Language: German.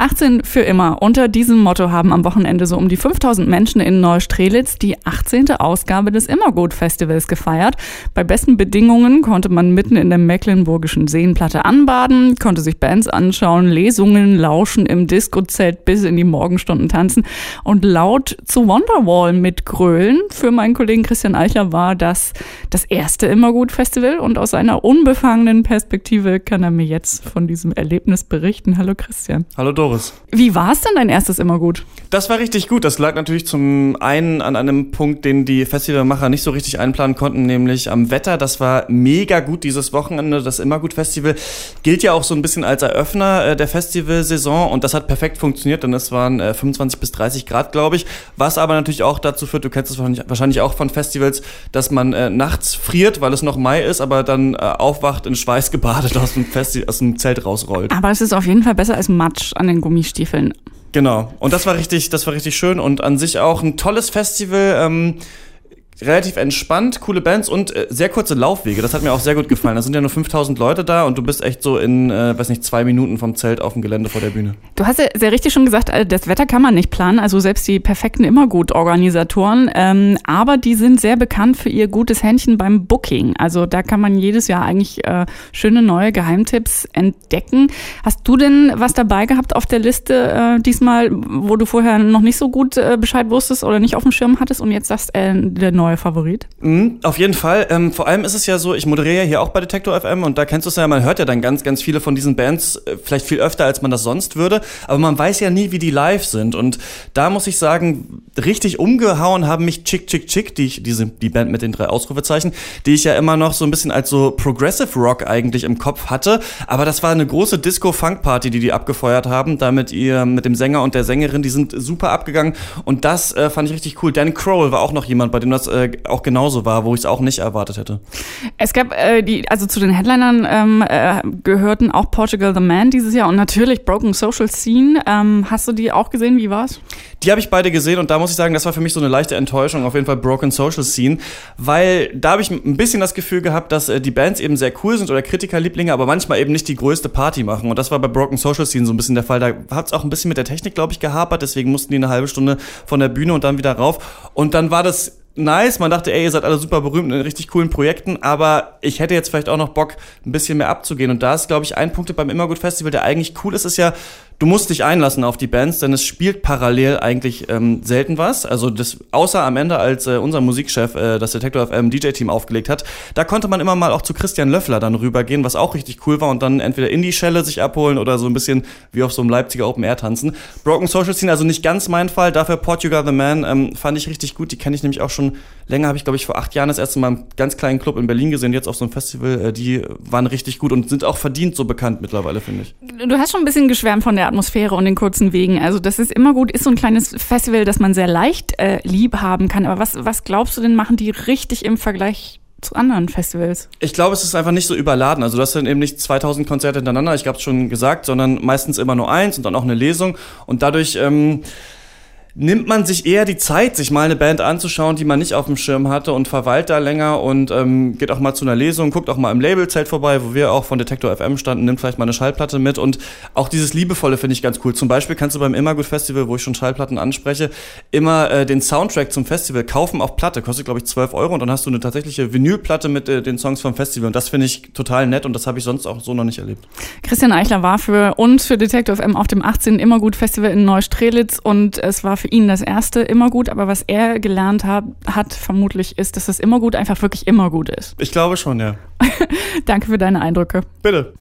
18 für immer. Unter diesem Motto haben am Wochenende so um die 5000 Menschen in Neustrelitz die 18. Ausgabe des Immergut-Festivals gefeiert. Bei besten Bedingungen konnte man mitten in der mecklenburgischen Seenplatte anbaden, konnte sich Bands anschauen, Lesungen lauschen, im Disco-Zelt bis in die Morgenstunden tanzen und laut zu Wonderwall mitgrölen. Für meinen Kollegen Christian Eichler war das das erste Immergut-Festival und aus seiner unbefangenen Perspektive kann er mir jetzt von diesem Erlebnis berichten. Hallo Christian. Hallo Doris. Doris. Wie war es denn dein erstes immer gut? Das war richtig gut. Das lag natürlich zum einen an einem Punkt, den die Festivalmacher nicht so richtig einplanen konnten, nämlich am Wetter. Das war mega gut dieses Wochenende. Das Immergut Festival gilt ja auch so ein bisschen als Eröffner äh, der Festivalsaison und das hat perfekt funktioniert, denn es waren 25 äh, bis 30 Grad, glaube ich. Was aber natürlich auch dazu führt, du kennst es wahrscheinlich auch von Festivals, dass man äh, nachts friert, weil es noch Mai ist, aber dann aufwacht in Schweiß gebadet aus dem, Festi aus dem Zelt rausrollt. Aber es ist auf jeden Fall besser als Matsch an den Gummistiefeln. Genau. Und das war richtig, das war richtig schön und an sich auch ein tolles Festival. Ähm, relativ entspannt, coole Bands und äh, sehr kurze Laufwege. Das hat mir auch sehr gut gefallen. Da sind ja nur 5000 Leute da und du bist echt so in, äh, weiß nicht, zwei Minuten vom Zelt auf dem Gelände vor der Bühne. Du hast ja sehr richtig schon gesagt, äh, das Wetter kann man nicht planen. Also selbst die perfekten Immergut-Organisatoren. Ähm, aber die sind sehr bekannt für ihr gutes Händchen beim Booking. Also da kann man jedes Jahr eigentlich äh, schöne neue Geheimtipps entdecken. Hast du denn was dabei gehabt auf der Liste äh, diesmal, wo du vorher noch nicht so gut äh, Bescheid wusstest oder nicht auf dem Schirm hattest und jetzt sagst, äh, der neue neuer Favorit? Mhm, auf jeden Fall. Ähm, vor allem ist es ja so, ich moderiere ja hier auch bei Detektor FM und da kennst du es ja, man hört ja dann ganz, ganz viele von diesen Bands, äh, vielleicht viel öfter, als man das sonst würde, aber man weiß ja nie, wie die live sind. Und da muss ich sagen, richtig umgehauen haben mich Chick Chick Chick, die ich, diese, die Band mit den drei Ausrufezeichen, die ich ja immer noch so ein bisschen als so Progressive Rock eigentlich im Kopf hatte. Aber das war eine große Disco-Funk-Party, die die abgefeuert haben, da mit ihr, mit dem Sänger und der Sängerin, die sind super abgegangen. Und das äh, fand ich richtig cool. Dan Crowell war auch noch jemand, bei dem das äh, äh, auch genauso war, wo ich es auch nicht erwartet hätte. Es gab äh, die, also zu den Headlinern ähm, äh, gehörten auch Portugal the Man dieses Jahr und natürlich Broken Social Scene. Ähm, hast du die auch gesehen? Wie war's? Die habe ich beide gesehen und da muss ich sagen, das war für mich so eine leichte Enttäuschung, auf jeden Fall Broken Social Scene, weil da habe ich ein bisschen das Gefühl gehabt, dass äh, die Bands eben sehr cool sind oder Kritikerlieblinge, aber manchmal eben nicht die größte Party machen. Und das war bei Broken Social Scene so ein bisschen der Fall. Da hat es auch ein bisschen mit der Technik, glaube ich, gehapert, deswegen mussten die eine halbe Stunde von der Bühne und dann wieder rauf. Und dann war das nice. Man dachte, ey, ihr seid alle super berühmt in richtig coolen Projekten, aber ich hätte jetzt vielleicht auch noch Bock, ein bisschen mehr abzugehen. Und da ist, glaube ich, ein Punkt beim Immergut Festival, der eigentlich cool ist, ist ja, du musst dich einlassen auf die Bands, denn es spielt parallel eigentlich ähm, selten was. Also das, außer am Ende, als äh, unser Musikchef äh, das Detector FM DJ-Team aufgelegt hat, da konnte man immer mal auch zu Christian Löffler dann rübergehen, was auch richtig cool war und dann entweder in die Schelle sich abholen oder so ein bisschen wie auf so einem Leipziger Open Air tanzen. Broken Social Scene, also nicht ganz mein Fall, dafür Portugal the Man ähm, fand ich richtig gut. Die kenne ich nämlich auch schon länger, habe ich glaube ich vor acht Jahren das erste Mal im ganz kleinen Club in Berlin gesehen, jetzt auf so einem Festival. Äh, die waren richtig gut und sind auch verdient so bekannt mittlerweile, finde ich. Du hast schon ein bisschen geschwärmt von der Atmosphäre und den kurzen Wegen. Also das ist immer gut, ist so ein kleines Festival, das man sehr leicht äh, lieb haben kann. Aber was, was glaubst du denn, machen die richtig im Vergleich zu anderen Festivals? Ich glaube, es ist einfach nicht so überladen. Also das sind eben nicht 2000 Konzerte hintereinander, ich habe es schon gesagt, sondern meistens immer nur eins und dann auch eine Lesung. Und dadurch... Ähm, nimmt man sich eher die Zeit, sich mal eine Band anzuschauen, die man nicht auf dem Schirm hatte und verweilt da länger und ähm, geht auch mal zu einer Lesung, guckt auch mal im Labelzelt vorbei, wo wir auch von Detektor FM standen, nimmt vielleicht mal eine Schallplatte mit und auch dieses Liebevolle finde ich ganz cool. Zum Beispiel kannst du beim Immergut Festival, wo ich schon Schallplatten anspreche, immer äh, den Soundtrack zum Festival kaufen auf Platte, kostet glaube ich 12 Euro und dann hast du eine tatsächliche Vinylplatte mit äh, den Songs vom Festival und das finde ich total nett und das habe ich sonst auch so noch nicht erlebt. Christian Eichler war für uns, für Detektor FM auf dem 18. Immergut Festival in Neustrelitz und es war für ihn das erste immer gut, aber was er gelernt hat, hat vermutlich ist, dass das immer gut einfach wirklich immer gut ist. Ich glaube schon, ja. Danke für deine Eindrücke. Bitte.